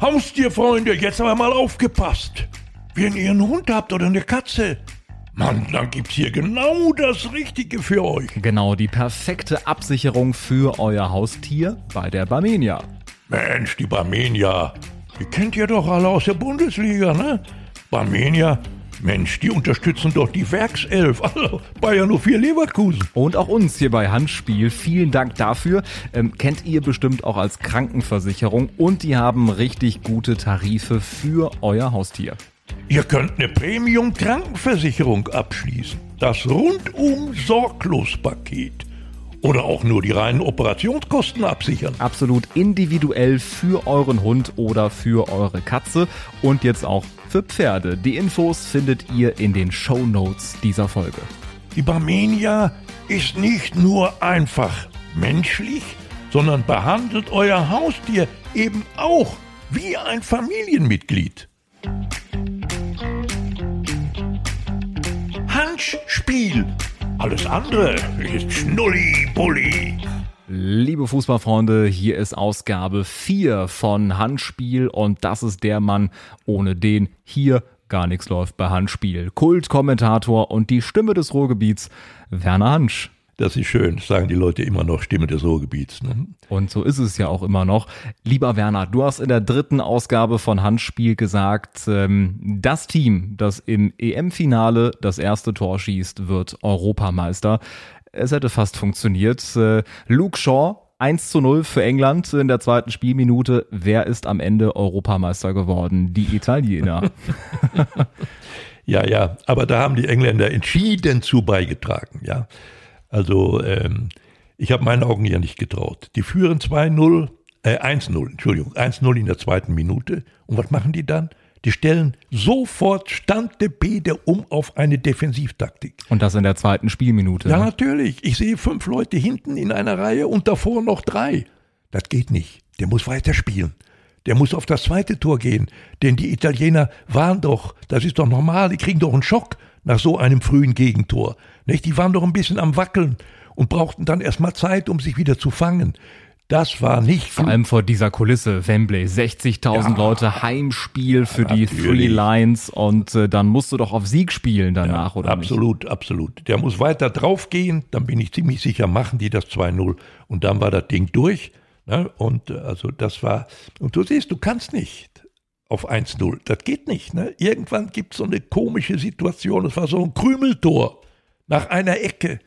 Haustierfreunde, jetzt aber mal aufgepasst. Wenn ihr einen Hund habt oder eine Katze, Mann, dann gibt's hier genau das Richtige für euch. Genau, die perfekte Absicherung für euer Haustier bei der Barmenia. Mensch, die Barmenia, die kennt ihr doch alle aus der Bundesliga, ne? Barmenia, Mensch, die unterstützen doch die Werkself. Also Bayern 04 Leverkusen. Und auch uns hier bei Handspiel. Vielen Dank dafür. Ähm, kennt ihr bestimmt auch als Krankenversicherung. Und die haben richtig gute Tarife für euer Haustier. Ihr könnt eine Premium-Krankenversicherung abschließen. Das Rundum-Sorglos-Paket. Oder auch nur die reinen Operationskosten absichern. Absolut individuell für euren Hund oder für eure Katze. Und jetzt auch für Pferde. Die Infos findet ihr in den Show Notes dieser Folge. Die Barmenia ist nicht nur einfach menschlich, sondern behandelt euer Haustier eben auch wie ein Familienmitglied. Handspiel. Alles andere ist Schnulli-Bulli. Liebe Fußballfreunde, hier ist Ausgabe 4 von Handspiel und das ist der Mann, ohne den hier gar nichts läuft bei Handspiel. Kultkommentator und die Stimme des Ruhrgebiets, Werner Hansch. Das ist schön, das sagen die Leute immer noch, Stimme des Ruhrgebiets. Ne? Und so ist es ja auch immer noch. Lieber Werner, du hast in der dritten Ausgabe von Handspiel gesagt, ähm, das Team, das im EM-Finale das erste Tor schießt, wird Europameister. Es hätte fast funktioniert. Äh, Luke Shaw 1 zu 0 für England in der zweiten Spielminute. Wer ist am Ende Europameister geworden? Die Italiener. ja, ja, aber da haben die Engländer entschieden zu beigetragen, ja. Also ähm, ich habe meinen Augen ja nicht getraut. Die führen 2-0, äh 1-0, Entschuldigung, 1-0 in der zweiten Minute. Und was machen die dann? Die stellen sofort Stande Bede um auf eine Defensivtaktik. Und das in der zweiten Spielminute. Ja, ne? natürlich. Ich sehe fünf Leute hinten in einer Reihe und davor noch drei. Das geht nicht. Der muss weiterspielen. Der muss auf das zweite Tor gehen. Denn die Italiener waren doch, das ist doch normal, die kriegen doch einen Schock nach so einem frühen Gegentor. Nicht? Die waren doch ein bisschen am Wackeln und brauchten dann erstmal Zeit, um sich wieder zu fangen. Das war nicht. Vor allem vor dieser Kulisse, Wembley, 60.000 ja, Leute, Heimspiel für die Three Lines und äh, dann musst du doch auf Sieg spielen danach, ja, oder? Absolut, nicht? absolut. Der muss weiter draufgehen, dann bin ich ziemlich sicher, machen die das 2-0 und dann war das Ding durch. Ne? Und äh, also das war, und du siehst, du kannst nicht auf 1-0. Das geht nicht. Ne? Irgendwann gibt es so eine komische Situation. Es war so ein Krümeltor nach einer Ecke.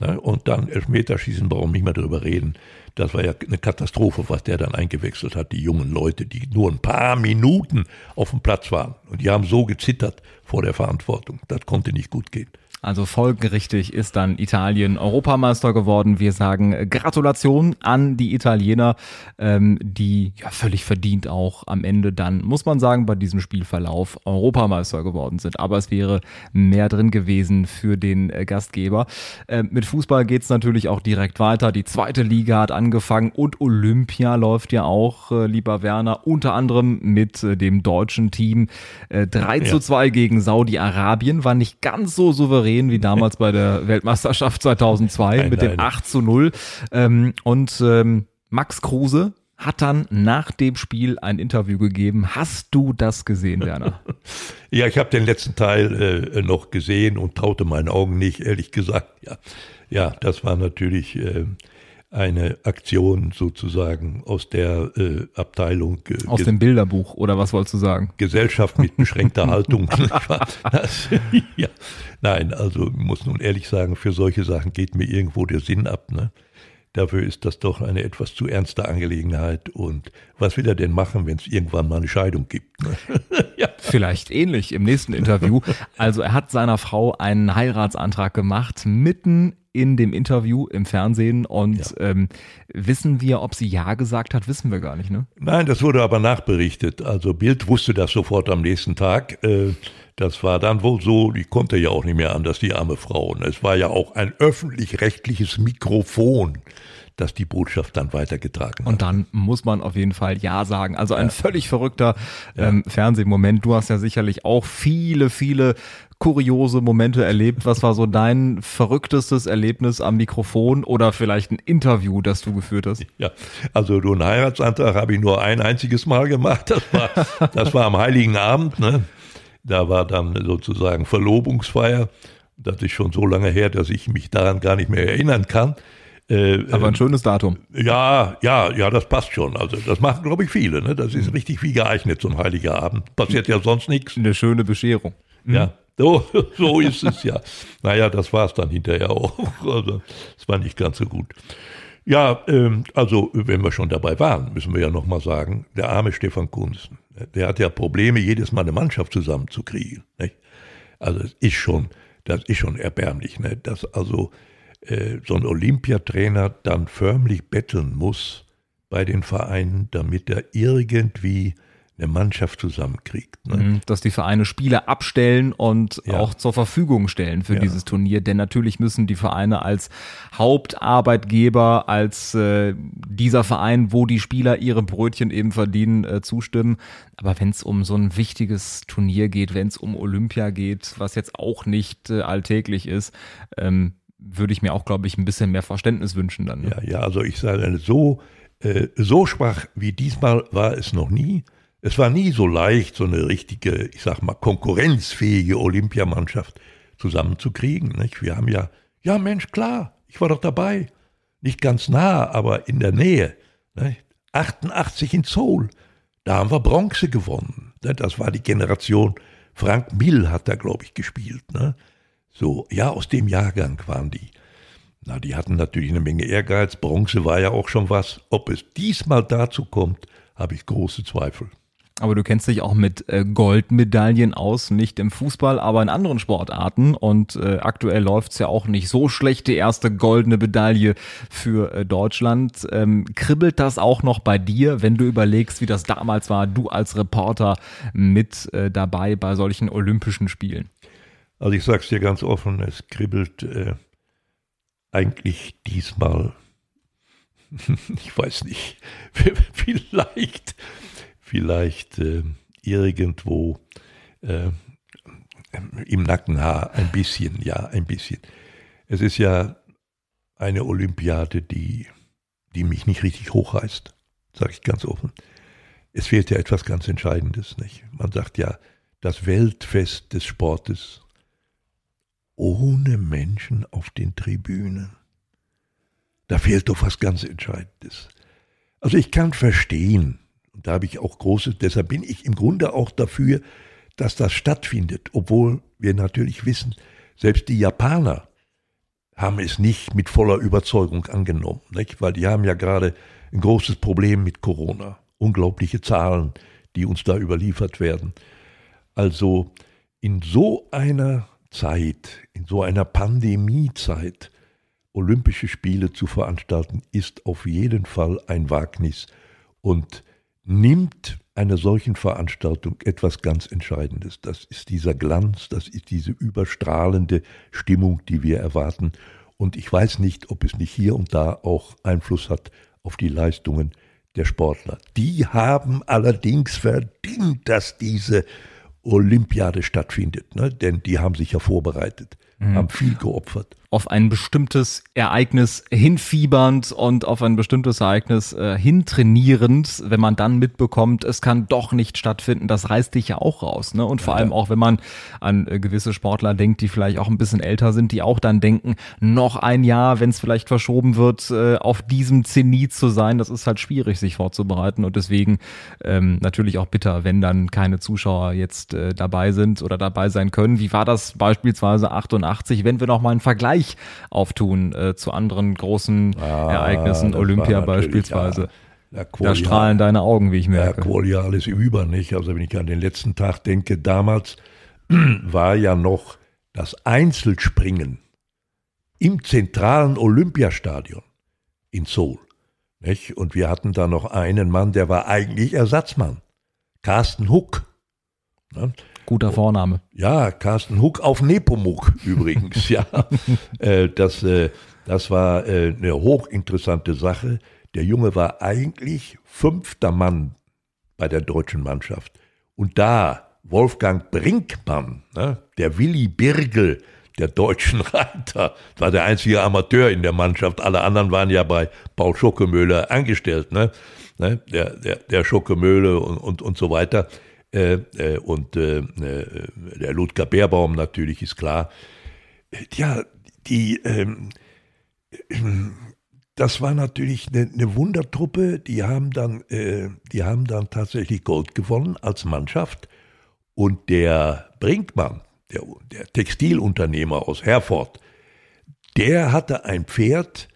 Ne? Und dann Elfmeterschießen, brauchen wir nicht mehr darüber reden. Das war ja eine Katastrophe, was der dann eingewechselt hat, die jungen Leute, die nur ein paar Minuten auf dem Platz waren. Und die haben so gezittert vor der Verantwortung. Das konnte nicht gut gehen. Also folgerichtig ist dann Italien Europameister geworden. Wir sagen Gratulation an die Italiener, ähm, die ja völlig verdient auch am Ende dann, muss man sagen, bei diesem Spielverlauf Europameister geworden sind. Aber es wäre mehr drin gewesen für den äh, Gastgeber. Äh, mit Fußball geht's natürlich auch direkt weiter. Die zweite Liga hat angefangen und Olympia läuft ja auch, äh, lieber Werner, unter anderem mit äh, dem deutschen Team. Äh, 3 ja. zu 2 gegen Saudi-Arabien war nicht ganz so souverän souverän wie damals bei der Weltmeisterschaft 2002 nein, mit nein. dem 8 zu 0. Ähm, und ähm, Max Kruse hat dann nach dem Spiel ein Interview gegeben. Hast du das gesehen, Werner? ja, ich habe den letzten Teil äh, noch gesehen und traute meinen Augen nicht, ehrlich gesagt. Ja, ja das war natürlich äh, eine Aktion sozusagen aus der äh, Abteilung. Äh, aus dem Bilderbuch oder was wolltest du sagen? Gesellschaft mit beschränkter Haltung. das, ja. Nein, also ich muss nun ehrlich sagen, für solche Sachen geht mir irgendwo der Sinn ab. Ne? Dafür ist das doch eine etwas zu ernste Angelegenheit. Und was will er denn machen, wenn es irgendwann mal eine Scheidung gibt? Ne? ja. Vielleicht ähnlich im nächsten Interview. Also er hat seiner Frau einen Heiratsantrag gemacht, mitten in dem Interview im Fernsehen und ja. ähm, wissen wir, ob sie Ja gesagt hat, wissen wir gar nicht, ne? Nein, das wurde aber nachberichtet. Also Bild wusste das sofort am nächsten Tag. Äh, das war dann wohl so, die konnte ja auch nicht mehr anders, die arme Frau. Und es war ja auch ein öffentlich-rechtliches Mikrofon dass die Botschaft dann weitergetragen wird. Und dann muss man auf jeden Fall Ja sagen. Also ein ja. völlig verrückter ähm, Fernsehmoment. Du hast ja sicherlich auch viele, viele kuriose Momente erlebt. Was war so dein verrücktestes Erlebnis am Mikrofon oder vielleicht ein Interview, das du geführt hast? Ja, also so einen Heiratsantrag habe ich nur ein einziges Mal gemacht. Das war, das war am Heiligen Abend. Ne? Da war dann sozusagen Verlobungsfeier. Das ist schon so lange her, dass ich mich daran gar nicht mehr erinnern kann. Äh, Aber ein äh, schönes Datum. Ja, ja, ja, das passt schon. Also das machen, glaube ich, viele. Ne? Das ist richtig wie geeignet, so ein heiliger Abend. Passiert ja sonst nichts. Eine schöne Bescherung. Ja, so, so ist es ja. Naja, das war es dann hinterher auch. Also, das war nicht ganz so gut. Ja, ähm, also wenn wir schon dabei waren, müssen wir ja nochmal sagen, der arme Stefan Kunz, der hat ja Probleme, jedes Mal eine Mannschaft zusammenzukriegen. Nicht? Also es ist schon, das ist schon erbärmlich, ne? dass also äh, so ein Olympiatrainer dann förmlich betteln muss bei den Vereinen, damit er irgendwie eine Mannschaft zusammenkriegt. Ne? Mhm, dass die Vereine Spieler abstellen und ja. auch zur Verfügung stellen für ja. dieses Turnier. Denn natürlich müssen die Vereine als Hauptarbeitgeber, als äh, dieser Verein, wo die Spieler ihre Brötchen eben verdienen, äh, zustimmen. Aber wenn es um so ein wichtiges Turnier geht, wenn es um Olympia geht, was jetzt auch nicht äh, alltäglich ist, ähm, würde ich mir auch, glaube ich, ein bisschen mehr Verständnis wünschen dann. Ne? Ja, ja, also ich sage, so, äh, so schwach wie diesmal war es noch nie. Es war nie so leicht, so eine richtige, ich sag mal, konkurrenzfähige Olympiamannschaft zusammenzukriegen. Nicht? Wir haben ja, ja Mensch, klar, ich war doch dabei. Nicht ganz nah, aber in der Nähe. Nicht? 88 in Seoul, da haben wir Bronze gewonnen. Das war die Generation, Frank Mill hat da, glaube ich, gespielt. Ne? So, ja, aus dem Jahrgang waren die. Na, die hatten natürlich eine Menge Ehrgeiz. Bronze war ja auch schon was. Ob es diesmal dazu kommt, habe ich große Zweifel. Aber du kennst dich auch mit äh, Goldmedaillen aus, nicht im Fußball, aber in anderen Sportarten. Und äh, aktuell läuft's ja auch nicht so schlecht, die erste goldene Medaille für äh, Deutschland. Ähm, kribbelt das auch noch bei dir, wenn du überlegst, wie das damals war, du als Reporter mit dabei bei solchen Olympischen Spielen? Also ich sag's dir ganz offen, es kribbelt äh, eigentlich diesmal, ich weiß nicht, vielleicht vielleicht äh, irgendwo äh, im Nackenhaar ein bisschen, ja, ein bisschen. Es ist ja eine Olympiade, die, die mich nicht richtig hochreißt, sage ich ganz offen. Es fehlt ja etwas ganz Entscheidendes, nicht? Man sagt ja, das Weltfest des Sportes ohne Menschen auf den Tribünen. Da fehlt doch was ganz Entscheidendes. Also ich kann verstehen, und da habe ich auch großes, deshalb bin ich im Grunde auch dafür, dass das stattfindet, obwohl wir natürlich wissen, selbst die Japaner haben es nicht mit voller Überzeugung angenommen, nicht? weil die haben ja gerade ein großes Problem mit Corona, unglaubliche Zahlen, die uns da überliefert werden. Also in so einer Zeit, in so einer Pandemiezeit, Olympische Spiele zu veranstalten, ist auf jeden Fall ein Wagnis und nimmt einer solchen Veranstaltung etwas ganz Entscheidendes. Das ist dieser Glanz, das ist diese überstrahlende Stimmung, die wir erwarten. Und ich weiß nicht, ob es nicht hier und da auch Einfluss hat auf die Leistungen der Sportler. Die haben allerdings verdient, dass diese Olympiade stattfindet, ne? denn die haben sich ja vorbereitet, mhm. haben viel geopfert auf ein bestimmtes Ereignis hinfiebernd und auf ein bestimmtes Ereignis äh, hintrainierend, wenn man dann mitbekommt, es kann doch nicht stattfinden, das reißt dich ja auch raus. Ne? Und vor ja, allem auch, wenn man an äh, gewisse Sportler denkt, die vielleicht auch ein bisschen älter sind, die auch dann denken, noch ein Jahr, wenn es vielleicht verschoben wird, äh, auf diesem Zenit zu sein, das ist halt schwierig, sich vorzubereiten. Und deswegen ähm, natürlich auch bitter, wenn dann keine Zuschauer jetzt äh, dabei sind oder dabei sein können. Wie war das beispielsweise 88, wenn wir noch mal einen Vergleich Vergleich auftun äh, zu anderen großen ah, Ereignissen, Olympia beispielsweise. Ja, da strahlen deine Augen, wie ich merke. Ja, Qualia alles über, nicht? Also wenn ich an den letzten Tag denke, damals war ja noch das Einzelspringen im zentralen Olympiastadion in Seoul. Nicht? Und wir hatten da noch einen Mann, der war eigentlich Ersatzmann. Carsten Huck. Ne? Guter Vorname. Ja, Carsten Huck auf Nepomuk übrigens, ja. Äh, das, äh, Das war äh, eine hochinteressante Sache. Der Junge war eigentlich fünfter Mann bei der deutschen Mannschaft. Und da Wolfgang Brinkmann, ne, der Willi Birgel der deutschen Reiter, war der einzige Amateur in der Mannschaft. Alle anderen waren ja bei Paul Schockemöhle angestellt, ne? ne? Der, der, der Schockemöhle und, und, und so weiter. Äh, äh, und äh, der Ludger Beerbaum natürlich ist klar. Ja, die, ähm, das war natürlich eine, eine, Wundertruppe. Die haben dann, äh, die haben dann tatsächlich Gold gewonnen als Mannschaft. Und der Brinkmann, der, der Textilunternehmer aus Herford, der hatte ein Pferd,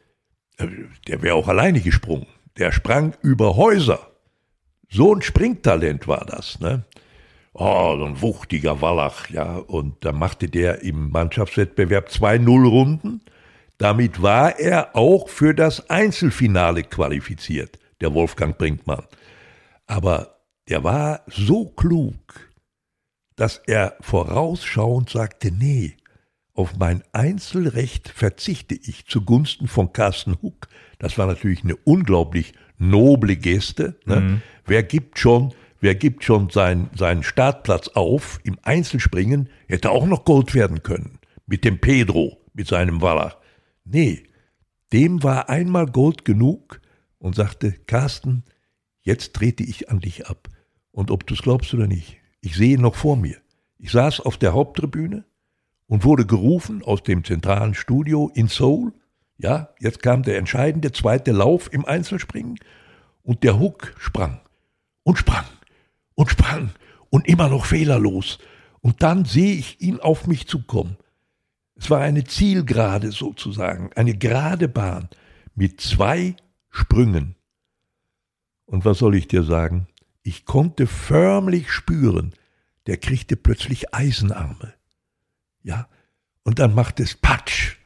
der wäre auch alleine gesprungen. Der sprang über Häuser. So ein Springtalent war das. Ne? Oh, so ein wuchtiger Wallach, ja. Und da machte der im Mannschaftswettbewerb zwei Nullrunden. Damit war er auch für das Einzelfinale qualifiziert, der Wolfgang Brinkmann. Aber der war so klug, dass er vorausschauend sagte, nee, auf mein Einzelrecht verzichte ich zugunsten von Carsten Huck. Das war natürlich eine unglaublich noble Geste. Ne? Mhm. Wer gibt schon, wer gibt schon sein, seinen Startplatz auf im Einzelspringen, hätte auch noch Gold werden können. Mit dem Pedro, mit seinem Waller. Nee, dem war einmal Gold genug und sagte, Carsten, jetzt trete ich an dich ab. Und ob du es glaubst oder nicht, ich sehe ihn noch vor mir. Ich saß auf der Haupttribüne und wurde gerufen aus dem zentralen Studio in Seoul. Ja, jetzt kam der entscheidende zweite Lauf im Einzelspringen und der Hook sprang und sprang und sprang und immer noch fehlerlos. Und dann sehe ich ihn auf mich zukommen. Es war eine Zielgerade sozusagen, eine gerade Bahn mit zwei Sprüngen. Und was soll ich dir sagen? Ich konnte förmlich spüren, der kriegte plötzlich Eisenarme. Ja, und dann machte es Patsch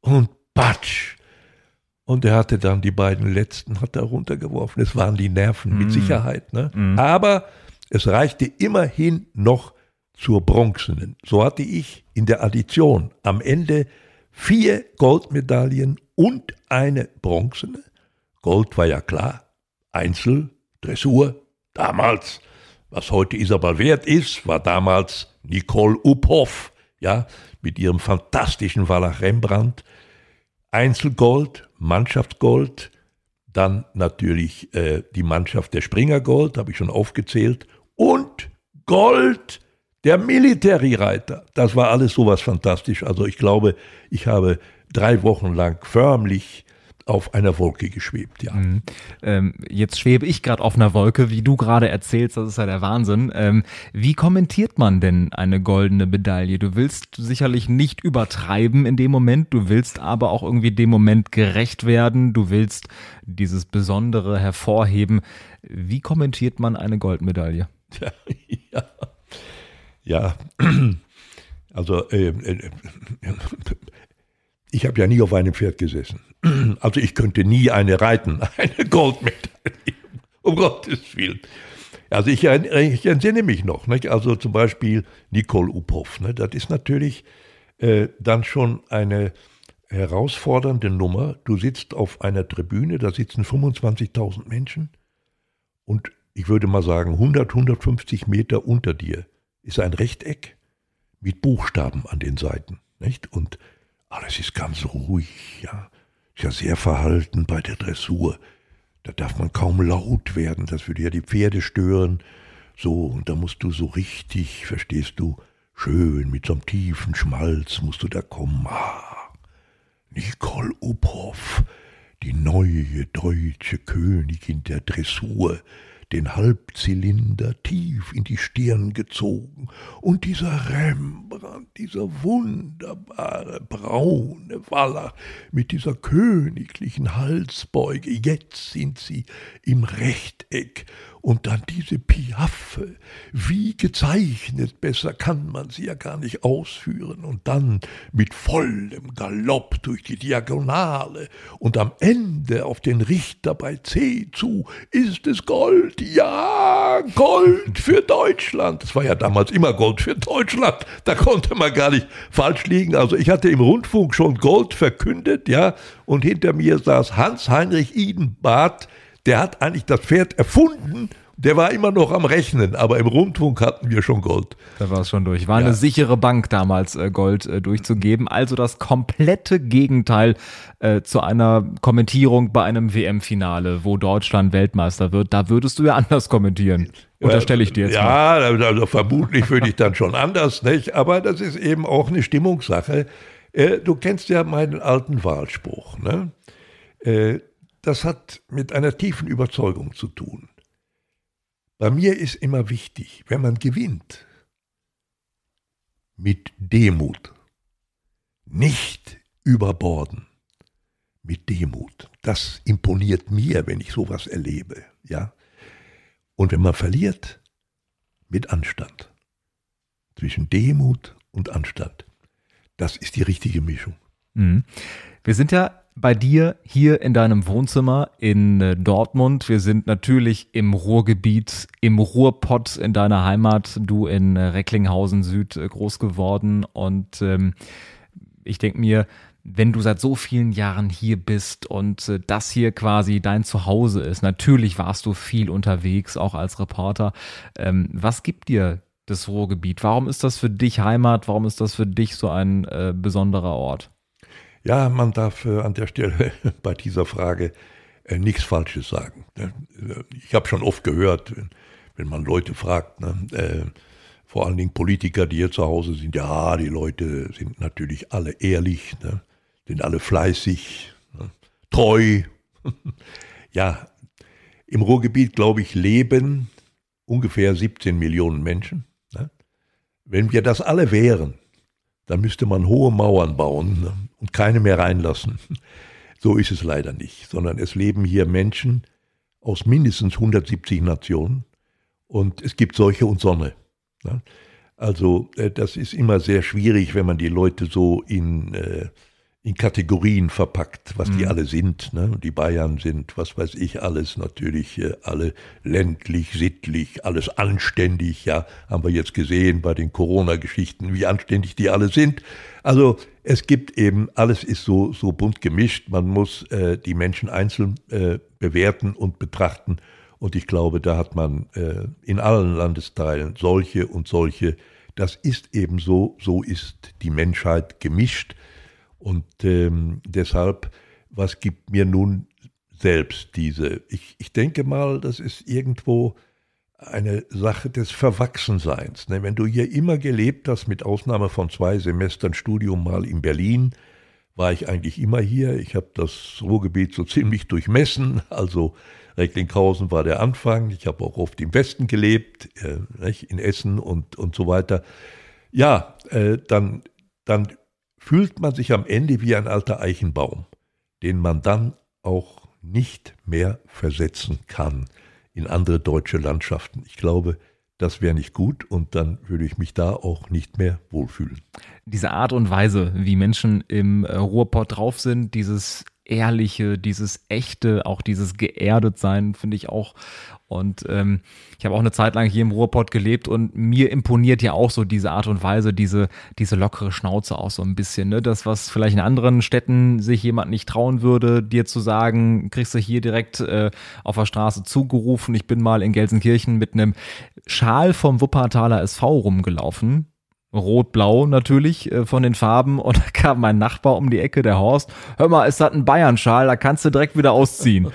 und Patsch. Und er hatte dann die beiden letzten, hat er runtergeworfen. Es waren die Nerven, mit mm. Sicherheit. Ne? Mm. Aber es reichte immerhin noch zur bronzenen. So hatte ich in der Addition am Ende vier Goldmedaillen und eine bronzene. Gold war ja klar. Einzel, Dressur, damals was heute Isabel wert ist, war damals Nicole Uphoff, ja, mit ihrem fantastischen Wallach Rembrandt. Einzelgold, Mannschaftsgold, dann natürlich äh, die Mannschaft der Springergold, habe ich schon aufgezählt, und Gold der Militärreiter. Das war alles sowas fantastisch. Also ich glaube, ich habe drei Wochen lang förmlich auf einer Wolke geschwebt, ja. Mhm. Ähm, jetzt schwebe ich gerade auf einer Wolke, wie du gerade erzählst, das ist ja der Wahnsinn. Ähm, wie kommentiert man denn eine goldene Medaille? Du willst sicherlich nicht übertreiben in dem Moment, du willst aber auch irgendwie dem Moment gerecht werden, du willst dieses Besondere hervorheben. Wie kommentiert man eine Goldmedaille? Ja, ja. also äh, äh, ich habe ja nie auf einem Pferd gesessen. Also ich könnte nie eine reiten, eine Goldmedaille, um Gottes Willen. Also ich, ich entsinne mich noch, nicht? also zum Beispiel Nicole Uphoff, ne? das ist natürlich äh, dann schon eine herausfordernde Nummer. Du sitzt auf einer Tribüne, da sitzen 25.000 Menschen und ich würde mal sagen 100, 150 Meter unter dir ist ein Rechteck mit Buchstaben an den Seiten. Nicht? Und alles ist ganz ruhig, ja ja sehr verhalten bei der Dressur. Da darf man kaum laut werden, das würde ja die Pferde stören. So, und da musst du so richtig, verstehst du, schön mit so einem tiefen Schmalz musst du da kommen. Ah, Nicole Uphoff, die neue deutsche Königin der Dressur, den Halbzylinder tief in die Stirn gezogen, und dieser Rembrandt, dieser wunderbare braune Waller mit dieser königlichen Halsbeuge, jetzt sind sie im Rechteck Und dann diese Piaffe, wie gezeichnet, besser kann man sie ja gar nicht ausführen. Und dann mit vollem Galopp durch die Diagonale und am Ende auf den Richter bei C zu, ist es Gold, ja, Gold für Deutschland. Das war ja damals immer Gold für Deutschland, da konnte man gar nicht falsch liegen. Also ich hatte im Rundfunk schon Gold verkündet, ja, und hinter mir saß Hans-Heinrich Idenbart, der hat eigentlich das Pferd erfunden. Der war immer noch am Rechnen, aber im Rundfunk hatten wir schon Gold. Da war es schon durch. War ja. eine sichere Bank damals, äh, Gold äh, durchzugeben. Also das komplette Gegenteil äh, zu einer Kommentierung bei einem WM-Finale, wo Deutschland Weltmeister wird. Da würdest du ja anders kommentieren. Unterstelle ich dir jetzt. Ja, also vermutlich würde ich dann schon anders, nicht? Aber das ist eben auch eine Stimmungssache. Äh, du kennst ja meinen alten Wahlspruch, ne? Äh, das hat mit einer tiefen Überzeugung zu tun. Bei mir ist immer wichtig, wenn man gewinnt, mit Demut, nicht überborden, mit Demut. Das imponiert mir, wenn ich sowas erlebe, ja. Und wenn man verliert, mit Anstand. Zwischen Demut und Anstand. Das ist die richtige Mischung. Mhm. Wir sind ja bei dir hier in deinem Wohnzimmer in äh, Dortmund. Wir sind natürlich im Ruhrgebiet, im Ruhrpott in deiner Heimat. Du in äh, Recklinghausen Süd äh, groß geworden. Und ähm, ich denke mir, wenn du seit so vielen Jahren hier bist und äh, das hier quasi dein Zuhause ist, natürlich warst du viel unterwegs, auch als Reporter. Ähm, was gibt dir das Ruhrgebiet? Warum ist das für dich Heimat? Warum ist das für dich so ein äh, besonderer Ort? Ja, man darf äh, an der Stelle bei dieser Frage äh, nichts Falsches sagen. Ne? Ich habe schon oft gehört, wenn man Leute fragt, ne, äh, vor allen Dingen Politiker, die hier zu Hause sind, ja, die Leute sind natürlich alle ehrlich, ne, sind alle fleißig, treu. ja, im Ruhrgebiet, glaube ich, leben ungefähr 17 Millionen Menschen. Wenn wir das alle wären, dann müsste man hohe Mauern bauen und keine mehr reinlassen. So ist es leider nicht, sondern es leben hier Menschen aus mindestens 170 Nationen und es gibt solche und Sonne. Ne. Also äh, das ist immer sehr schwierig, wenn man die Leute so in äh, in Kategorien verpackt, was mhm. die alle sind. Ne? Die Bayern sind, was weiß ich, alles natürlich, äh, alle ländlich, sittlich, alles anständig. Ja, haben wir jetzt gesehen bei den Corona-Geschichten, wie anständig die alle sind. Also es gibt eben, alles ist so, so bunt gemischt. Man muss äh, die Menschen einzeln äh, bewerten und betrachten. Und ich glaube, da hat man äh, in allen Landesteilen solche und solche. Das ist eben so, so ist die Menschheit gemischt. Und ähm, deshalb, was gibt mir nun selbst diese? Ich, ich denke mal, das ist irgendwo eine Sache des Verwachsenseins. Ne? Wenn du hier immer gelebt hast, mit Ausnahme von zwei Semestern Studium mal in Berlin, war ich eigentlich immer hier. Ich habe das Ruhrgebiet so ziemlich durchmessen. Also Recklinghausen war der Anfang. Ich habe auch oft im Westen gelebt, äh, in Essen und, und so weiter. Ja, äh, dann, dann fühlt man sich am Ende wie ein alter Eichenbaum, den man dann auch nicht mehr versetzen kann in andere deutsche Landschaften. Ich glaube, das wäre nicht gut und dann würde ich mich da auch nicht mehr wohlfühlen. Diese Art und Weise, wie Menschen im äh, Ruhrpott drauf sind, dieses Ehrliche, dieses Echte, auch dieses geerdet sein, finde ich auch. Und ähm, ich habe auch eine Zeit lang hier im Ruhrpott gelebt und mir imponiert ja auch so diese Art und Weise, diese, diese lockere Schnauze auch so ein bisschen. Ne? Das, was vielleicht in anderen Städten sich jemand nicht trauen würde, dir zu sagen, kriegst du hier direkt äh, auf der Straße zugerufen. Ich bin mal in Gelsenkirchen mit einem Schal vom Wuppertaler SV rumgelaufen Rot-Blau natürlich äh, von den Farben und da kam mein Nachbar um die Ecke, der Horst. Hör mal, ist das ein Bayern-Schal, da kannst du direkt wieder ausziehen.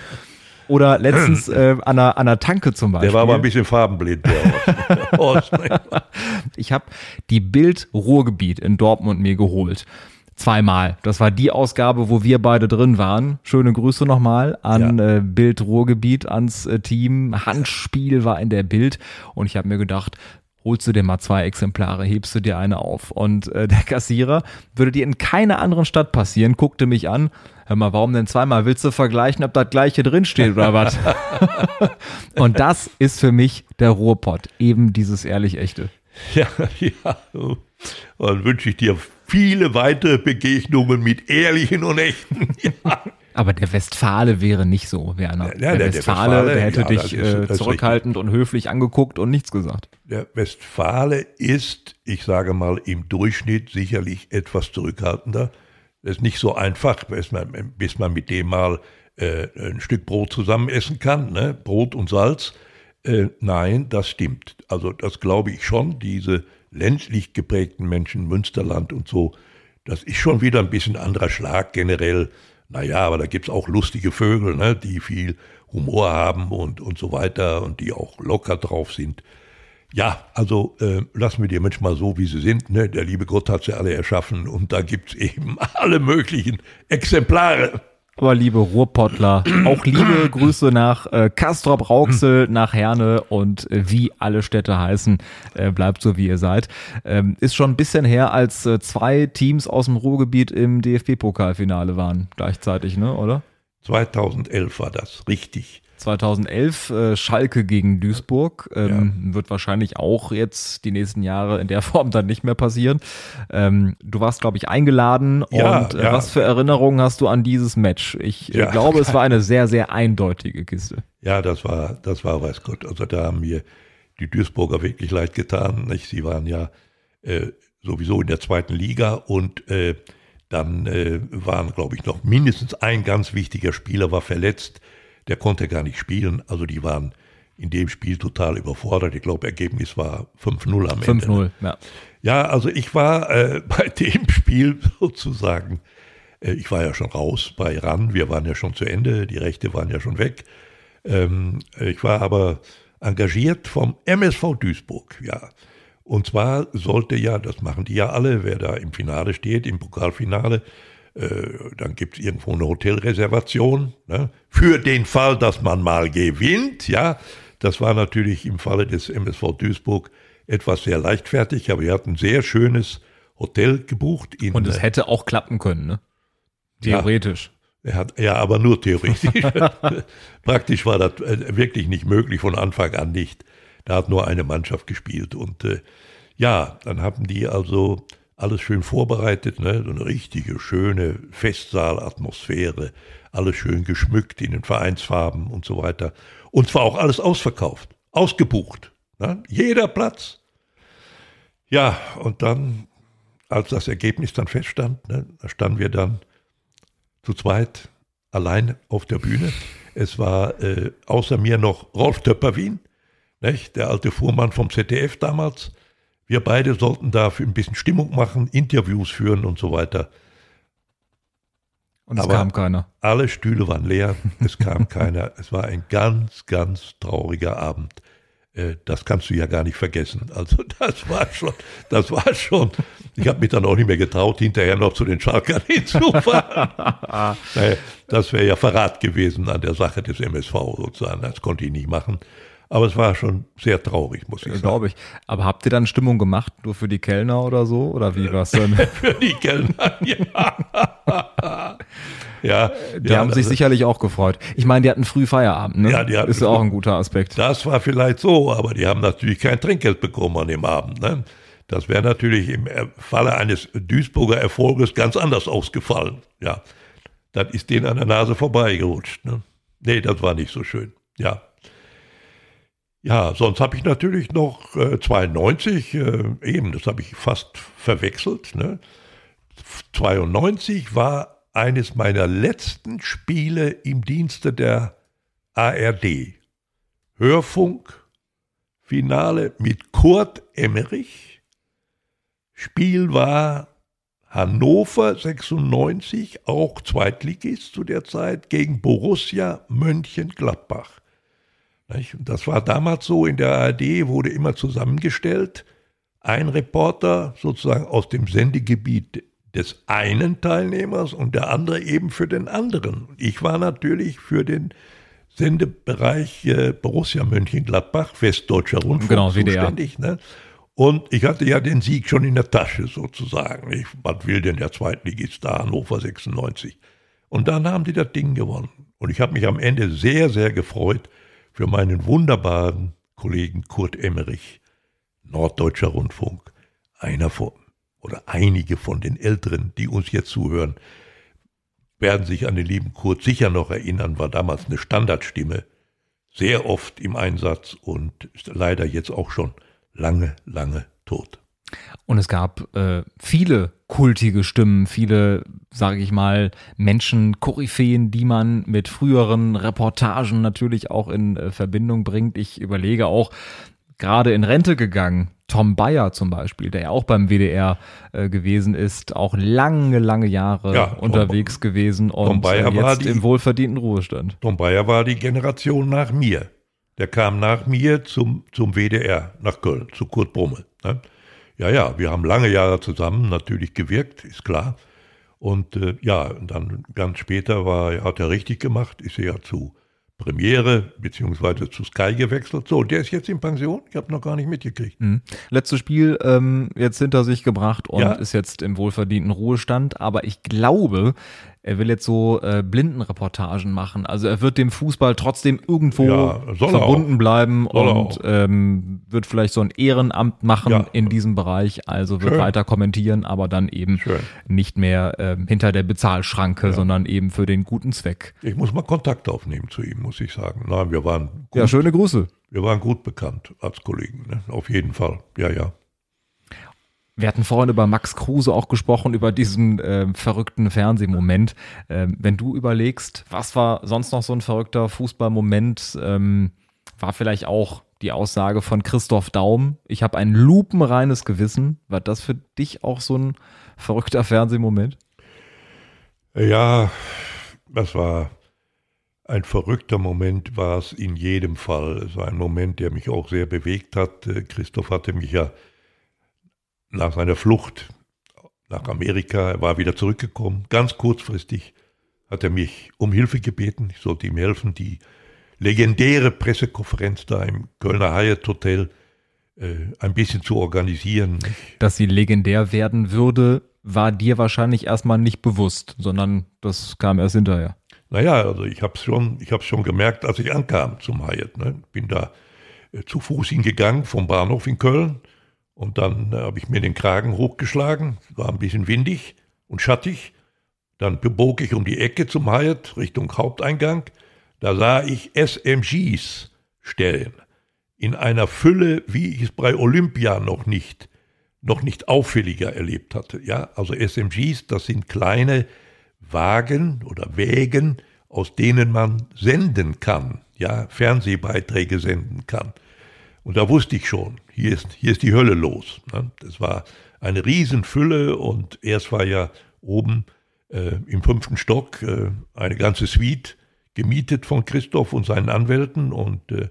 Oder letztens äh, an, einer, an einer Tanke zum Beispiel. Der war aber ein bisschen farbenblind, der Horst. ich habe die Bild Ruhrgebiet in Dortmund mir geholt. Zweimal. Das war die Ausgabe, wo wir beide drin waren. Schöne Grüße nochmal an ja. äh, Bild Ruhrgebiet, ans äh, Team. Handspiel war in der Bild. Und ich habe mir gedacht, holst du dir mal zwei Exemplare, hebst du dir eine auf. Und äh, der Kassierer würde dir in keiner anderen Stadt passieren, guckte mich an, hör mal, warum denn zweimal? Willst du vergleichen, ob das gleiche drinsteht oder was? und das ist für mich der Ruhrpott, eben dieses ehrlich-echte. Ja, ja. Dann wünsche ich dir viele weitere Begegnungen mit ehrlichen und echten. Ja. Aber der Westfale wäre nicht so, Werner. Ja, der, der Westfale, Westfale, der hätte ja, dich das ist- das äh, zurückhaltend und höflich angeguckt und nichts gesagt. Der Westfale ist, ich sage mal, im Durchschnitt sicherlich etwas zurückhaltender. Es ist nicht so einfach, bis man, bis man mit dem mal äh, ein Stück Brot zusammen essen kann, ne? Brot und Salz. Äh, nein, das stimmt. Also das glaube ich schon. Diese ländlich geprägten Menschen, Münsterland und so, das ist schon wieder ein bisschen anderer Schlag generell. Naja, aber da gibt's auch lustige Vögel, ne, die viel Humor haben und, und so weiter und die auch locker drauf sind. Ja, also äh, lassen wir die Menschen mal so, wie sie sind. Ne? Der liebe Gott hat sie alle erschaffen und da gibt's eben alle möglichen Exemplare. Aber liebe Ruhrpottler, auch liebe Grüße nach äh, Kastrop Rauxel, nach Herne und äh, wie alle Städte heißen, äh, bleibt so wie ihr seid. Ähm, ist schon ein bisschen her, als äh, zwei Teams aus dem Ruhrgebiet im DFB-Pokalfinale waren, gleichzeitig, ne, oder? 2011 war das, richtig. 2011 äh, Schalke gegen Duisburg. Ähm, Wird wahrscheinlich auch jetzt die nächsten Jahre in der Form dann nicht mehr passieren. Ähm, du warst, glaube ich, eingeladen. Ja, und äh, ja. was für Erinnerungen hast du an dieses Match? Ich äh, Ja. glaube, es war eine sehr, sehr eindeutige Kiste. Ja, das war, das war, weiß Gott. Also da haben mir die Duisburger wirklich leid getan. Nicht? Sie waren ja äh, sowieso in der zweiten Liga und äh, dann äh, waren, glaube ich, noch mindestens ein ganz wichtiger Spieler war verletzt. Der konnte gar nicht spielen. Also die waren in dem Spiel total überfordert. Ich glaube, Ergebnis war 5-0 am Ende. 5-0, ja. Ja, also ich war äh, bei dem Spiel sozusagen, äh, ich war ja schon raus bei RAN, wir waren ja schon zu Ende, die Rechte waren ja schon weg. Ähm, ich war aber engagiert vom MSV Duisburg, ja. Und zwar sollte ja, das machen die ja alle, wer da im Finale steht, im Pokalfinale, äh, dann gibt es irgendwo eine Hotelreservation, ne, für den Fall, dass man mal gewinnt, ja. Das war natürlich im Falle des MSV Duisburg etwas sehr leichtfertig, aber wir hatten ein sehr schönes Hotel gebucht. In, Und es äh, hätte auch klappen können, ne? Ja. Theoretisch. er hat, ja, aber nur theoretisch. Praktisch war das äh, wirklich nicht möglich, von Anfang an nicht. Da hat nur eine Mannschaft gespielt. Und äh, ja, dann haben die also alles schön vorbereitet, ne? so eine richtige, schöne Festsaalatmosphäre, alles schön geschmückt in den Vereinsfarben und so weiter. Und zwar auch alles ausverkauft, ausgebucht. Ne? Jeder Platz. Ja, und dann, als das Ergebnis dann feststand, ne, da standen wir dann zu zweit allein auf der Bühne. Es war äh, außer mir noch Rolf Töpperwien, nicht? der alte Fuhrmann vom ZDF damals. Wir beide sollten da ein bisschen Stimmung machen, Interviews führen und so weiter. Und es Aber- kam keiner. Alle Stühle waren leer, es kam keiner. Es war ein ganz, ganz trauriger Abend. Äh, Das kannst du ja gar nicht vergessen. Also das war schon, das war schon. Ich habe mich dann auch nicht mehr getraut, hinterher noch zu den Schalkern hinzufahren. Naja, das wäre ja Verrat gewesen an der Sache des MSV sozusagen. Das konnte ich nicht machen. Aber es war schon sehr traurig, muss ich sagen. Glaube ich. Aber habt ihr dann Stimmung gemacht, nur für die Kellner oder so? Oder wie war's dann? Für die Kellner, ja. ja, Die ja, haben sich also- sicherlich auch gefreut. Ich meine, die hatten früh Feierabend, ne? Ja, die hatten Ist ja auch ein guter Aspekt. Das war vielleicht so, aber die haben natürlich kein Trinkgeld bekommen an dem Abend. Ne? Das wäre natürlich im Falle eines Duisburger Erfolges ganz anders ausgefallen. Ja, das ist denen an der Nase vorbeigerutscht. Ne? Nee, das war nicht so schön. Ja. Ja, sonst habe ich natürlich noch äh, 92, äh, eben, das habe ich fast verwechselt. Ne? 92 war eines meiner letzten Spiele im Dienste der ARD. Hörfunk, Finale mit Kurt Emmerich. Spiel war Hannover 96, auch Zweitligist zu der Zeit, gegen Borussia Mönchengladbach. Und Das war damals so, in der ARD wurde immer zusammengestellt, ein Reporter sozusagen aus dem Sendegebiet des einen Teilnehmers und der andere eben für den anderen. Ich war natürlich für den Sendebereich äh, Borussia Mönchengladbach, Westdeutscher Rundfunk Genau, zuständig. Ne? Und ich hatte ja den Sieg schon in der Tasche sozusagen. Ich, was will denn der Zweitligist da, Hannover 96? Und dann haben die das Ding gewonnen. Und ich habe mich am Ende sehr, sehr gefreut für meinen wunderbaren Kollegen Kurt Emmerich, Norddeutscher Rundfunk. Einer von, oder einige von den Älteren, die uns jetzt zuhören, werden sich an den lieben Kurt sicher noch erinnern, war damals eine Standardstimme, sehr oft im Einsatz und ist leider jetzt auch schon lange, lange tot. Und es gab äh, viele kultige Stimmen, viele, sage ich mal, Menschen, Koryphäen, die man mit früheren Reportagen natürlich auch in äh, Verbindung bringt. Ich überlege auch, gerade in Rente gegangen, Tom Bayer zum Beispiel, der ja auch beim WDR äh, gewesen ist, auch lange, lange Jahre ja, unterwegs Tom, gewesen und äh, jetzt die, im wohlverdienten Ruhestand. Tom Bayer war die Generation nach mir. Der kam nach mir zum, zum WDR, nach Köln, zu Kurt Brummel. Ne? Ja, ja, wir haben lange Jahre zusammen natürlich gewirkt, ist klar. Und äh, ja, dann ganz später war, hat er richtig gemacht, ist er ja zu Premiere beziehungsweise zu Sky gewechselt. So, der ist jetzt in Pension. Ich habe noch gar nicht mitgekriegt. Mhm. Letztes Spiel ähm, jetzt hinter sich gebracht und ja. ist jetzt im wohlverdienten Ruhestand. Aber ich glaube, er will jetzt so äh, Blindenreportagen machen. Also er wird dem Fußball trotzdem irgendwo ja, verbunden bleiben soll und ähm, wird vielleicht so ein Ehrenamt machen ja. in diesem Bereich. Also wird Schön. weiter kommentieren, aber dann eben Schön. nicht mehr äh, hinter der Bezahlschranke, ja. sondern eben für den guten Zweck. Ich muss mal Kontakt aufnehmen zu ihm, muss ich sagen. Nein, wir waren gut, Ja, schöne Grüße. Wir waren gut bekannt als Kollegen, ne? auf jeden Fall. Ja, ja. Wir hatten vorhin über Max Kruse auch gesprochen, über diesen äh, verrückten Fernsehmoment. Ähm, wenn du überlegst, was war sonst noch so ein verrückter Fußballmoment, ähm, war vielleicht auch die Aussage von Christoph Daum, ich habe ein lupenreines Gewissen. War das für dich auch so ein verrückter Fernsehmoment? Ja, das war ein verrückter Moment, war es in jedem Fall. Es war ein Moment, der mich auch sehr bewegt hat. Äh, Christoph hatte mich ja nach seiner Flucht nach Amerika, er war wieder zurückgekommen, ganz kurzfristig hat er mich um Hilfe gebeten, ich sollte ihm helfen, die legendäre Pressekonferenz da im Kölner Hyatt Hotel äh, ein bisschen zu organisieren. Dass sie legendär werden würde, war dir wahrscheinlich erstmal nicht bewusst, sondern das kam erst hinterher. Naja, also ich habe es schon, schon gemerkt, als ich ankam zum Hyatt. Ne? Bin da äh, zu Fuß hingegangen vom Bahnhof in Köln, und dann äh, habe ich mir den Kragen hochgeschlagen, war ein bisschen windig und schattig. Dann bog ich um die Ecke zum Hyatt Richtung Haupteingang. Da sah ich SMGs stellen. In einer Fülle, wie ich es bei Olympia noch nicht, noch nicht auffälliger erlebt hatte. Ja, also SMGs, das sind kleine Wagen oder Wägen, aus denen man senden kann, ja, Fernsehbeiträge senden kann. Und da wusste ich schon, hier ist, hier ist die Hölle los. Ne? Das war eine Riesenfülle und erst war ja oben äh, im fünften Stock äh, eine ganze Suite gemietet von Christoph und seinen Anwälten und äh,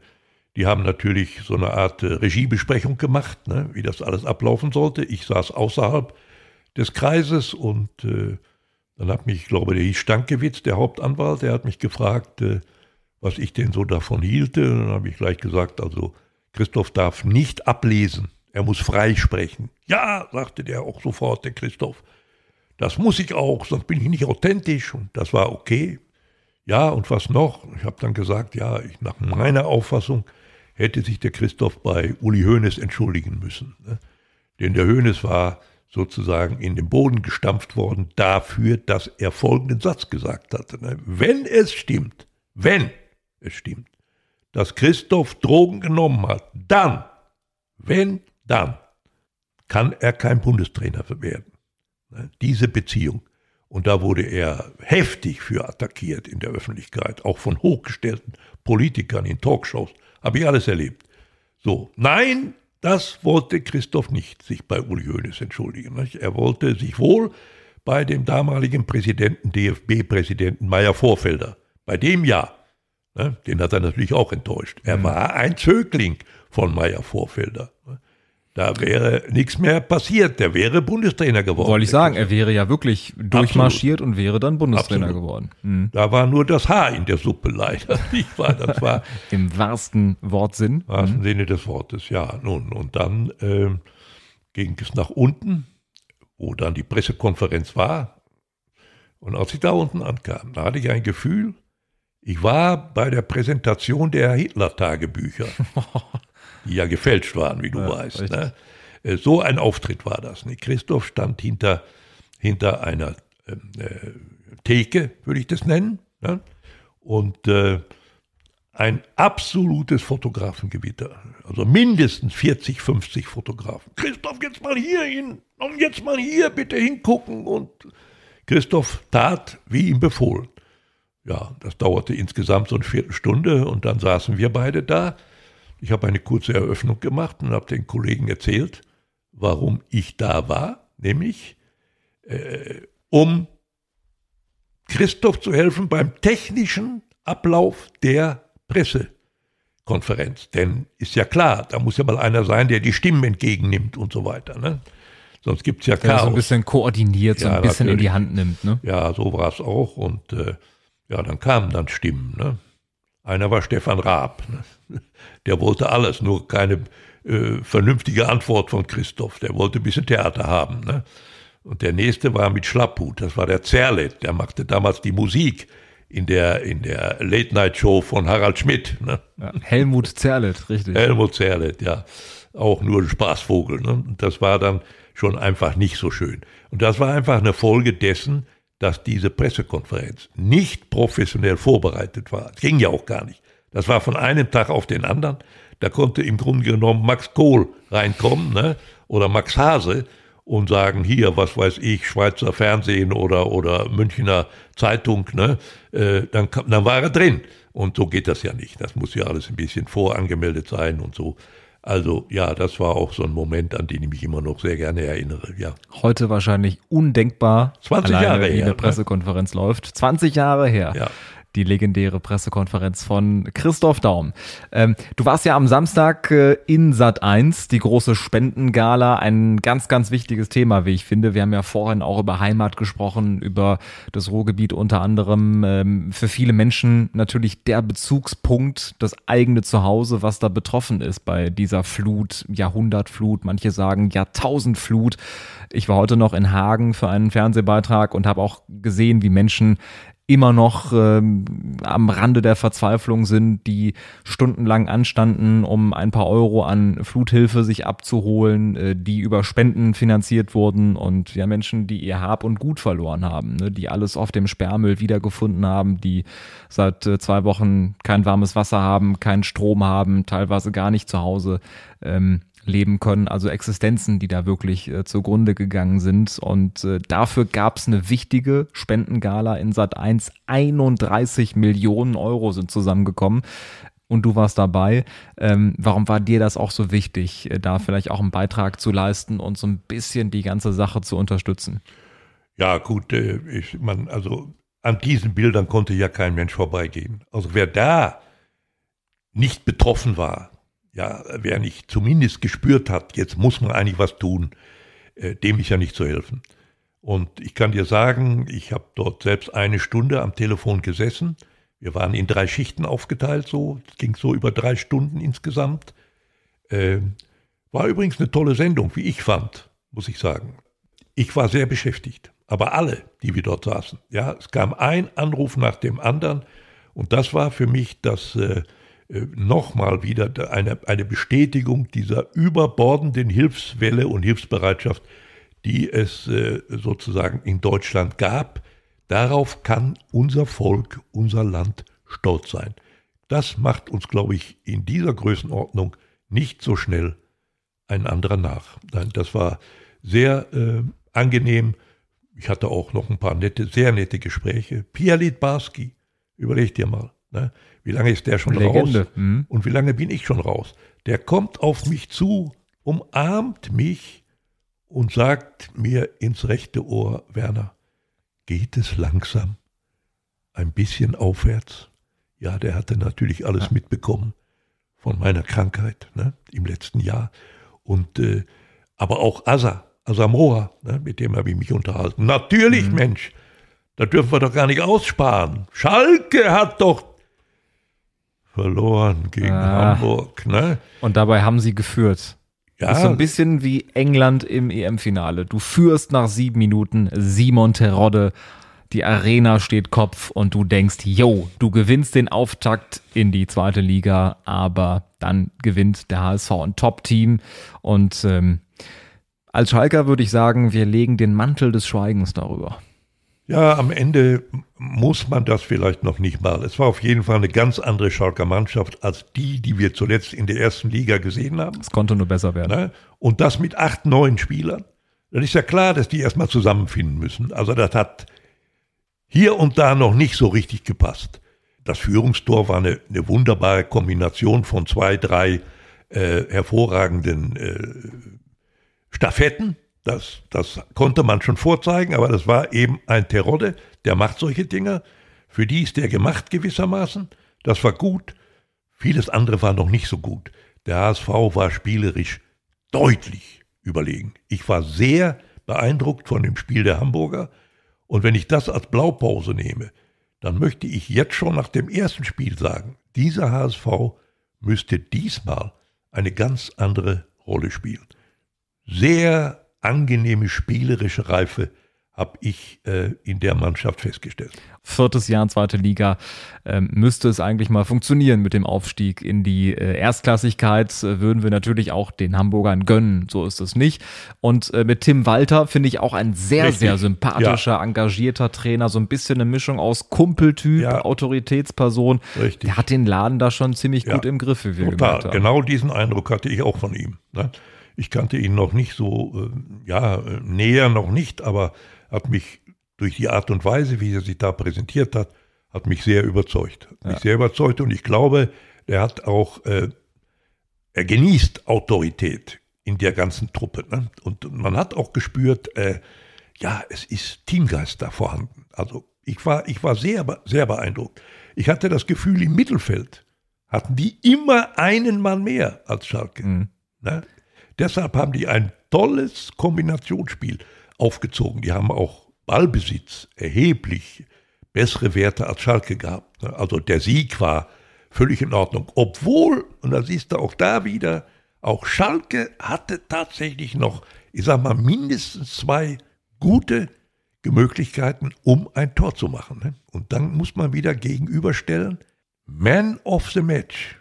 die haben natürlich so eine Art äh, Regiebesprechung gemacht, ne, wie das alles ablaufen sollte. Ich saß außerhalb des Kreises und äh, dann hat mich, ich glaube, der hieß Stankewitz, der Hauptanwalt, der hat mich gefragt, äh, was ich denn so davon hielte. Und dann habe ich gleich gesagt, also Christoph darf nicht ablesen, er muss freisprechen. Ja, sagte der auch sofort, der Christoph. Das muss ich auch, sonst bin ich nicht authentisch. Und das war okay. Ja, und was noch? Ich habe dann gesagt, ja, ich, nach meiner Auffassung hätte sich der Christoph bei Uli Hoeneß entschuldigen müssen. Ne? Denn der Hoeneß war sozusagen in den Boden gestampft worden dafür, dass er folgenden Satz gesagt hatte. Ne? Wenn es stimmt, wenn es stimmt, dass Christoph Drogen genommen hat, dann, wenn dann, kann er kein Bundestrainer werden. Ne, diese Beziehung. Und da wurde er heftig für attackiert in der Öffentlichkeit, auch von hochgestellten Politikern in Talkshows. Habe ich alles erlebt. So, nein, das wollte Christoph nicht, sich bei Uli Hoeneß entschuldigen. Er wollte sich wohl bei dem damaligen Präsidenten, DFB-Präsidenten Meyer Vorfelder, bei dem ja? Den hat er natürlich auch enttäuscht. Er mhm. war ein Zögling von Meyer Vorfelder. Ne? Da wäre nichts mehr passiert. Der wäre Bundestrainer geworden. Wollte ich sagen, er wäre ja wirklich durchmarschiert und wäre dann Bundestrainer Absolut. geworden. Mhm. Da war nur das Haar in der Suppe leider. Ich war, das war Im wahrsten Wortsinn. im wahrsten Sinne des Wortes, ja. Nun, und dann ähm, ging es nach unten, wo dann die Pressekonferenz war. Und als ich da unten ankam, da hatte ich ein Gefühl, ich war bei der Präsentation der Hitler-Tagebücher, die ja gefälscht waren, wie du Ja, weißt. Ne? Äh, So ein Auftritt war das. Ne? Christoph stand hinter, hinter einer ähm, äh, Theke, würde ich das nennen. Ne? Und äh, ein absolutes Fotografengewitter. Also mindestens 40, 50 Fotografen. Christoph, jetzt mal hier hin und jetzt mal hier bitte hingucken. Und Christoph tat, wie ihm befohlen. Ja, das dauerte insgesamt so eine Viertelstunde und dann saßen wir beide da. Ich habe eine kurze Eröffnung gemacht und habe den Kollegen erzählt, warum ich da war, nämlich äh, um Christoph zu helfen beim technischen Ablauf der Pressekonferenz. Denn ist ja klar, da muss ja mal einer sein, der die Stimmen entgegennimmt und so weiter. Ne? Sonst gibt es ja Der so Chaos. ein bisschen koordiniert, so Ja, ein bisschen in die natürlich. Hand nimmt. Ne? Ja, so war es auch. Und äh, ja, dann kamen dann Stimmen. Ne? Einer war Stefan Raab. Ne? Der wollte alles, nur keine äh, vernünftige Antwort von Christoph. Der wollte ein bisschen Theater haben. Ne? Und der nächste war mit Schlapphut. Das war der Zerlet. Der machte damals die Musik in der, in der Late-Night-Show von Harald Schmidt. Ne? Ja. Helmut Zerlett, richtig. Helmut Zerlett, ja. Auch nur ein Spaßvogel. Ne? Und das war dann schon einfach nicht so schön. Und das war einfach eine Folge dessen, dass diese Pressekonferenz nicht professionell vorbereitet war. Es ging ja auch gar nicht. Das war von einem Tag auf den anderen. Da konnte im Grunde genommen Max Kohl reinkommen ne? oder Max Hase und sagen, hier, was weiß ich, Schweizer Fernsehen oder, oder Münchner Zeitung, ne? äh, dann, dann war er drin. Und so geht das ja nicht. Das muss ja alles ein bisschen vorangemeldet sein und so. Also ja, das war auch so ein Moment, an den ich mich immer noch sehr gerne erinnere. Ja, Heute wahrscheinlich undenkbar, 20 alleine, Jahre wie her, eine ne? Pressekonferenz läuft. 20 Jahre her. Ja. Die legendäre Pressekonferenz von Christoph Daum. Ähm, du warst ja am Samstag äh, in Sat 1, die große Spendengala, ein ganz, ganz wichtiges Thema, wie ich finde. Wir haben ja vorhin auch über Heimat gesprochen, über das Ruhrgebiet unter anderem. Ähm, für viele Menschen natürlich der Bezugspunkt, das eigene Zuhause, was da betroffen ist bei dieser Flut, Jahrhundertflut, manche sagen Jahrtausendflut. Ich war heute noch in Hagen für einen Fernsehbeitrag und habe auch gesehen, wie Menschen immer noch ähm, am Rande der Verzweiflung sind, die stundenlang anstanden, um ein paar Euro an Fluthilfe sich abzuholen, äh, die über Spenden finanziert wurden und ja Menschen, die ihr Hab und Gut verloren haben, ne, die alles auf dem Sperrmüll wiedergefunden haben, die seit äh, zwei Wochen kein warmes Wasser haben, keinen Strom haben, teilweise gar nicht zu Hause. Ähm, leben können, also Existenzen, die da wirklich äh, zugrunde gegangen sind. Und äh, dafür gab es eine wichtige Spendengala in Sat 1. 31 Millionen Euro sind zusammengekommen. Und du warst dabei. Ähm, warum war dir das auch so wichtig, äh, da vielleicht auch einen Beitrag zu leisten und so ein bisschen die ganze Sache zu unterstützen? Ja, gut, äh, ich, man, also an diesen Bildern konnte ja kein Mensch vorbeigehen. Also wer da nicht betroffen war, ja, wer nicht zumindest gespürt hat, jetzt muss man eigentlich was tun, äh, dem ist ja nicht zu helfen. Und ich kann dir sagen, ich habe dort selbst eine Stunde am Telefon gesessen. Wir waren in drei Schichten aufgeteilt, so. Es ging so über drei Stunden insgesamt. Äh, war übrigens eine tolle Sendung, wie ich fand, muss ich sagen. Ich war sehr beschäftigt, aber alle, die wir dort saßen. Ja, es kam ein Anruf nach dem anderen und das war für mich das äh, nochmal wieder eine, eine Bestätigung dieser überbordenden Hilfswelle und Hilfsbereitschaft, die es äh, sozusagen in Deutschland gab. Darauf kann unser Volk, unser Land stolz sein. Das macht uns, glaube ich, in dieser Größenordnung nicht so schnell ein anderer nach. Nein, das war sehr äh, angenehm. Ich hatte auch noch ein paar nette, sehr nette Gespräche. Pia Litbarski, überleg dir mal, ne? wie lange ist der schon Legende, raus? mhm. Und wie lange bin ich schon raus? Der kommt auf mich zu, umarmt mich und sagt mir ins rechte Ohr, Werner, geht es langsam ein bisschen aufwärts? Ja, der hatte natürlich alles mitbekommen von meiner Krankheit ne, im letzten Jahr. Und äh, aber auch Asa, Asamoah, ne, mit dem habe ich mich unterhalten. Natürlich, mhm. Mensch, da dürfen wir doch gar nicht aussparen. Schalke hat doch verloren gegen ah. Hamburg. Ne? Und dabei haben sie geführt. Ja. Ist so ein bisschen wie England im EM-Finale. Du führst nach sieben Minuten Simon Terodde. Die Arena steht Kopf und du denkst, yo, du gewinnst den Auftakt in die zweite Liga, aber dann gewinnt der HSV ein Top-Team. Und ähm, als Schalker würde ich sagen, wir legen den Mantel des Schweigens darüber. Ja, am Ende muss man das vielleicht noch nicht mal. Es war auf jeden Fall eine ganz andere Schalker Mannschaft als die, die wir zuletzt in der ersten Liga gesehen haben. Es konnte nur besser werden. Ne? Und das mit acht, neun Spielern. Dann ist ja klar, dass die erstmal zusammenfinden müssen. Also das hat hier und da noch nicht so richtig gepasst. Das Führungstor war eine, eine wunderbare Kombination von zwei, drei äh, hervorragenden äh, Staffetten das, das konnte man schon vorzeigen, aber das war eben ein Terodde, der macht solche Dinge. Für die ist der gemacht gewissermaßen. Das war gut. Vieles andere war noch nicht so gut. Der HSV war spielerisch deutlich überlegen. Ich war sehr beeindruckt von dem Spiel der Hamburger. Und wenn ich das als Blaupause nehme, dann möchte ich jetzt schon nach dem ersten Spiel sagen, dieser HSV müsste diesmal eine ganz andere Rolle spielen. Sehr angenehme spielerische Reife habe ich äh, in der Mannschaft festgestellt. Viertes Jahr in zweite Liga ähm, müsste es eigentlich mal funktionieren mit dem Aufstieg in die äh, Erstklassigkeit. Äh, würden wir natürlich auch den Hamburgern gönnen. So ist es nicht. Und äh, mit Tim Walter finde ich auch ein sehr, Richtig. sehr sympathischer, ja. engagierter Trainer. So ein bisschen eine Mischung aus Kumpeltyp, ja. Autoritätsperson. Richtig. Der hat den Laden da schon ziemlich ja. gut im Griff, wie wir Total. gemerkt haben. Genau diesen Eindruck hatte ich auch von ihm. Ne? Ich kannte ihn noch nicht so, äh, ja, näher noch nicht, aber hat mich durch die Art und Weise, wie er sich da präsentiert hat, hat mich sehr überzeugt. Hat ja. mich sehr überzeugt und ich glaube, er hat auch, äh, er genießt Autorität in der ganzen Truppe. Ne? Und man hat auch gespürt, äh, ja, es ist Teamgeist da vorhanden. Also ich war, ich war sehr, sehr beeindruckt. Ich hatte das Gefühl, im Mittelfeld hatten die immer einen Mann mehr als Schalke. Mhm. Ne? Deshalb haben die ein tolles Kombinationsspiel aufgezogen. Die haben auch Ballbesitz erheblich bessere Werte als Schalke gehabt. Also der Sieg war völlig in Ordnung. Obwohl, und da siehst du auch da wieder, auch Schalke hatte tatsächlich noch, ich sag mal, mindestens zwei gute Möglichkeiten, um ein Tor zu machen. Ne? Und dann muss man wieder gegenüberstellen, Man of the Match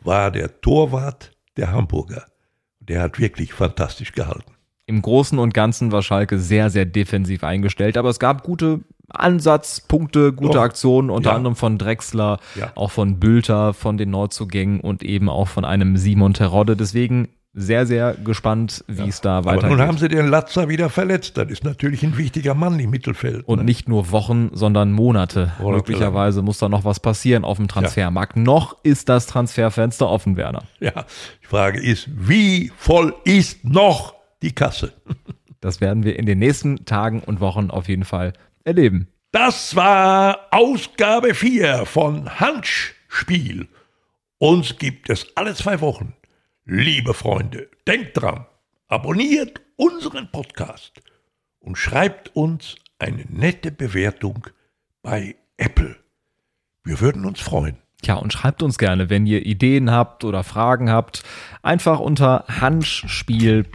war der Torwart der Hamburger der hat wirklich fantastisch gehalten. Im Großen und Ganzen war Schalke sehr, sehr defensiv eingestellt, aber es gab gute Ansatzpunkte, gute Doch. Aktionen, unter ja. anderem von Drexler, ja. auch von Bülter, von den Neuzugängen und eben auch von einem Simon Terodde. Deswegen sehr, sehr gespannt, wie ja. es da weitergeht. Aber nun haben sie den Latzer wieder verletzt. Das ist natürlich ein wichtiger Mann im Mittelfeld. Und ne? nicht nur Wochen, sondern Monate. Monate Möglicherweise lang. muss da noch was passieren auf dem Transfermarkt. Ja. Noch ist das Transferfenster offen, Werner. Ja, die Frage ist, wie voll ist noch die Kasse? das werden wir in den nächsten Tagen und Wochen auf jeden Fall erleben. Das war Ausgabe 4 von Handspiel. Uns gibt es alle zwei Wochen Liebe Freunde, denkt dran, abonniert unseren Podcast und schreibt uns eine nette Bewertung bei Apple. Wir würden uns freuen. Ja, und schreibt uns gerne, wenn ihr Ideen habt oder Fragen habt, einfach unter handspiel.de.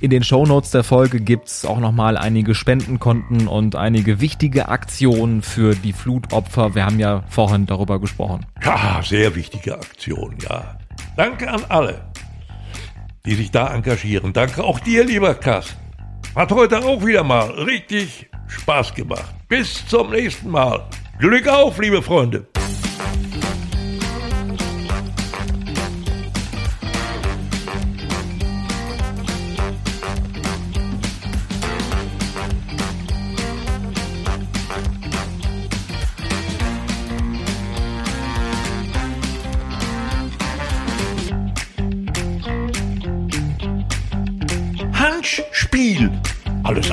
In den Shownotes der Folge gibt's auch nochmal einige Spendenkonten und einige wichtige Aktionen für die Flutopfer. Wir haben ja vorhin darüber gesprochen. Ja, sehr wichtige Aktionen, ja. Danke an alle, die sich da engagieren. Danke auch dir, lieber Carsten. Hat heute auch wieder mal richtig Spaß gemacht. Bis zum nächsten Mal. Glück auf, liebe Freunde.